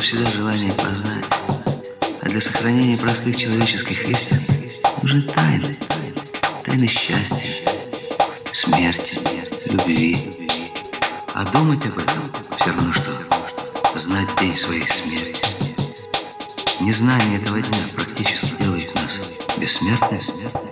Всегда желание познать. А для сохранения простых человеческих истин нужны тайны. Тайны счастья, смерти, любви. А думать об этом все равно, что знать день своей смерти. Незнание этого дня практически делает нас бессмертными.